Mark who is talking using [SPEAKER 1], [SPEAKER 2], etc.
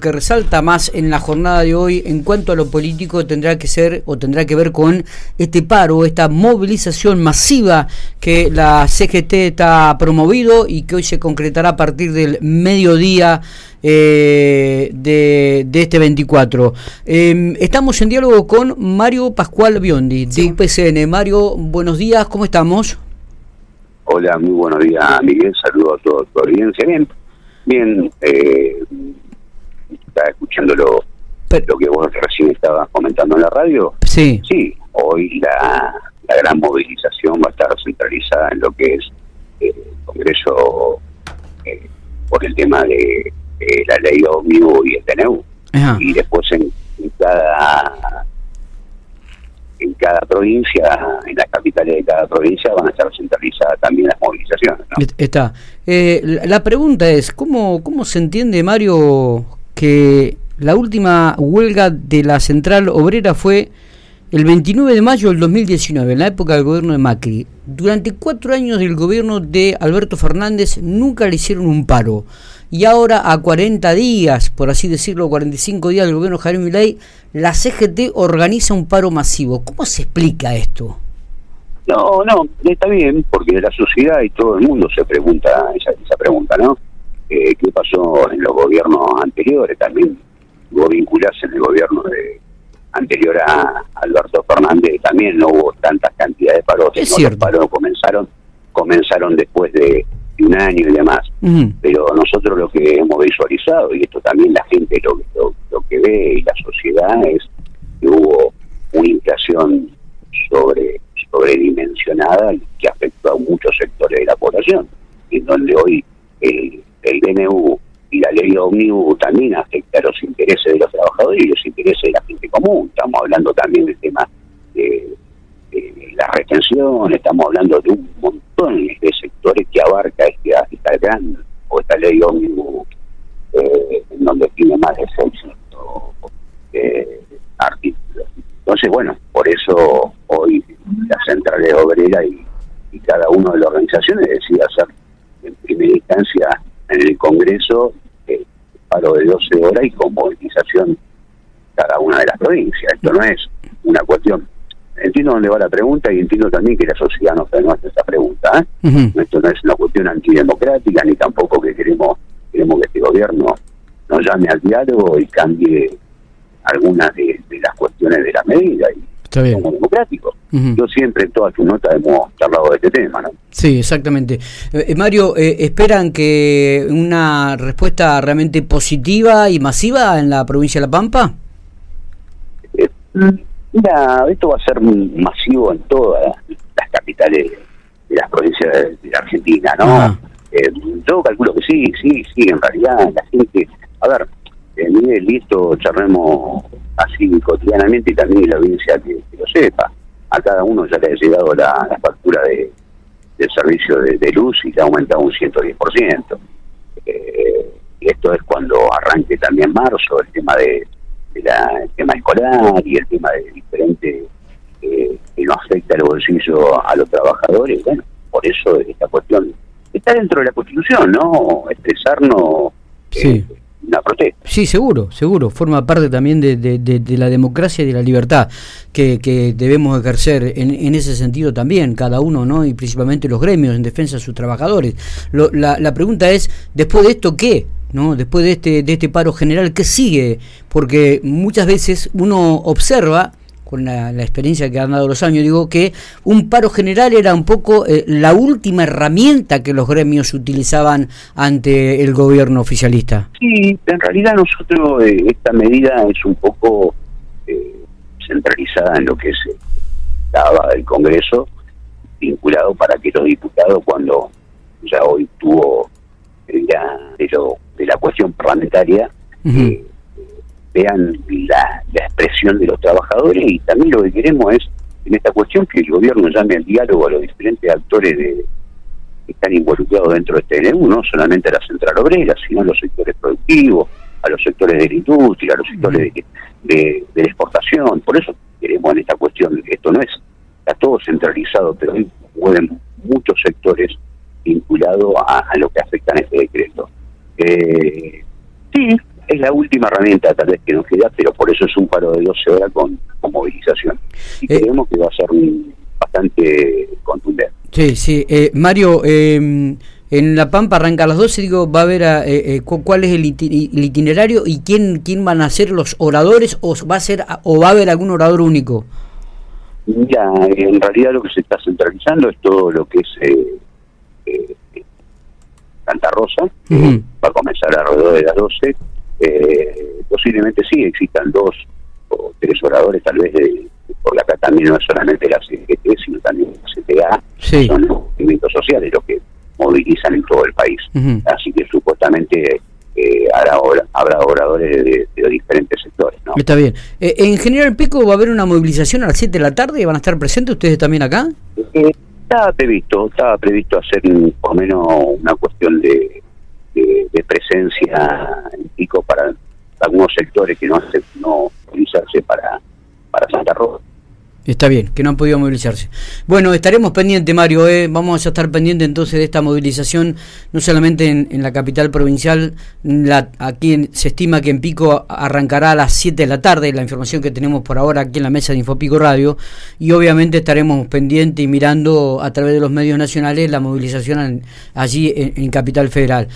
[SPEAKER 1] que resalta más en la jornada de hoy en cuanto a lo político tendrá que ser o tendrá que ver con este paro, esta movilización masiva que la CGT está promovido y que hoy se concretará a partir del mediodía eh, de, este 24. Em, estamos en diálogo con Mario Pascual Biondi, de UPCN. Mario, buenos días, ¿cómo estamos?
[SPEAKER 2] Hola, muy buenos días, Miguel. Saludos a toda tu audiencia. Bien, bien. Eh, estaba escuchando lo, lo que vos recién estabas comentando en la radio.
[SPEAKER 1] Sí.
[SPEAKER 2] Sí, hoy la, la gran movilización va a estar centralizada en lo que es eh, el Congreso eh, por el tema de, la ley OMNIBUS y el TNU. Y después en, cada en cada provincia, en las capitales de cada provincia van a estar centralizadas también las movilizaciones.
[SPEAKER 1] Está. Eh, la pregunta es, ¿cómo, ¿cómo se entiende, Mario, que la última huelga de la central obrera fue el 29 de mayo del 2019, en la época del gobierno de Macri. Durante cuatro años del gobierno de Alberto Fernández nunca le hicieron un paro. Y ahora a 40 días, por así decirlo, 45 días del gobierno de Javier Milei, la CGT organiza un paro masivo. ¿Cómo se explica esto?
[SPEAKER 2] No, no, está bien, porque la sociedad y todo el mundo se pregunta esa, esa pregunta, ¿no? Eh, qué pasó en los gobiernos anteriores, también hubo vincularse en el gobierno de anterior a Alberto Fernández, también no hubo tantas cantidades de paros,
[SPEAKER 1] los
[SPEAKER 2] paros comenzaron, comenzaron después de, un año y demás, pero nosotros lo que hemos visualizado, y esto también la gente lo, lo, que ve y la sociedad es que hubo una inflación sobre sobredimensionada que afectó a muchos sectores de la población, en donde hoy el el DNU y la ley ómnibus también afecta los intereses de los trabajadores y los intereses de la gente común. Estamos hablando también del tema de, la retención, estamos hablando de un montón de sectores que abarca esta, esta gran o esta ley ómnibus eh, en donde tiene más de 600 eh, artículos. Entonces, bueno, por eso hoy la centrales obrera y, y cada una de las organizaciones decide hacer en primera instancia en el Congreso eh, paro de 12 horas y con movilización cada una de las provincias. Esto no es una cuestión. Entiendo dónde va la pregunta y entiendo también que la sociedad no, no hace esa pregunta. ¿eh? Esto no es una cuestión antidemocrática ni tampoco que queremos queremos que este gobierno nos llame al diálogo y cambie algunas de, las cuestiones de la medida. Y,
[SPEAKER 1] Está bien.
[SPEAKER 2] Yo siempre en todas tus notas hemos charlado de este tema, ¿no?
[SPEAKER 1] Sí, exactamente. Eh, Mario, eh, ¿esperan que una respuesta realmente positiva y masiva en la provincia de La Pampa?
[SPEAKER 2] Eh, mira, esto va a ser masivo en todas las capitales de las provincias de, la Argentina, ¿no? Ah. yo calculo que sí, sí, sí, en realidad la gente... A ver, Miguel, listo, charremos así cotidianamente y también la audiencia que, lo sepa. A cada uno ya le ha llegado la, factura de, del servicio de, luz y se ha aumentado un 110%. Eh, esto es cuando arranque también marzo el tema de, la, el tema escolar y el tema de diferente eh, que no afecta el bolsillo a los trabajadores. Bueno, por eso esta cuestión está dentro de la Constitución, ¿no? Expresarnos
[SPEAKER 1] sí.
[SPEAKER 2] Eh,
[SPEAKER 1] Sí, seguro, seguro. Forma parte también de, de, la democracia y de la libertad que, que debemos ejercer en, en, ese sentido también, cada uno, ¿no? Y principalmente los gremios en defensa de sus trabajadores. la, la pregunta es, después de esto, ¿qué? ¿no? Después de este, de este paro general, ¿qué sigue? Porque muchas veces uno observa con la, experiencia que han dado los años, digo que un paro general era un poco eh, la última herramienta que los gremios utilizaban ante el gobierno oficialista.
[SPEAKER 2] Sí, en realidad nosotros eh, esta medida es un poco eh, centralizada en lo que es la del Congreso, vinculado para que los diputados, cuando ya hoy tuvo ya de, de la cuestión parlamentaria, vean la, expresión de los trabajadores y también lo que queremos es, en esta cuestión, que el gobierno llame al diálogo a los diferentes actores de, que están involucrados dentro de este TNU, no solamente a la central obrera, sino a los sectores productivos, a los sectores de la industria, a los sectores de, la exportación. Por eso queremos en esta cuestión, esto no es, está todo centralizado, pero hay muchos sectores vinculados a, lo que afecta en este decreto. Eh, sí, es la última herramienta tal vez que nos queda, pero por eso es un paro de 12 horas con, movilización. Y eh, creemos que va a ser bastante contundente.
[SPEAKER 1] Sí, sí. Eh, Mario, em, en La Pampa arranca a las 12, digo, va a haber eh, cuál es el, itinerario y quién quién van a ser los oradores o va a ser o va a haber algún orador único.
[SPEAKER 2] Mira, en realidad lo que se está centralizando es todo lo que es Santa Rosa, va a comenzar alrededor de las 12 eh, posiblemente sí existan dos o tres oradores, tal vez, de, porque acá también no es solamente la CGT, sino también la CTA, son los movimientos sociales los que movilizan en todo el país. Así que supuestamente eh, habrá, oradores de, diferentes sectores. ¿no?
[SPEAKER 1] Está bien. Eh, en General Pico va a haber una movilización a las 7 de la tarde, ¿van a estar presentes ustedes también acá?
[SPEAKER 2] Eh, estaba previsto, estaba previsto hacer por lo menos una cuestión de de, presencia en pico para algunos sectores que no hacen no utilizarse para, para Santa Rosa.
[SPEAKER 1] Está bien, que no han podido movilizarse. Bueno, estaremos pendientes, Mario. ¿eh? Vamos a estar pendientes entonces de esta movilización, no solamente en, la capital provincial. La, aquí se estima que en Pico arrancará a las 7 de la tarde, la información que tenemos por ahora aquí en la mesa de Infopico Radio. Y obviamente estaremos pendientes y mirando a través de los medios nacionales la movilización allí en Capital Federal.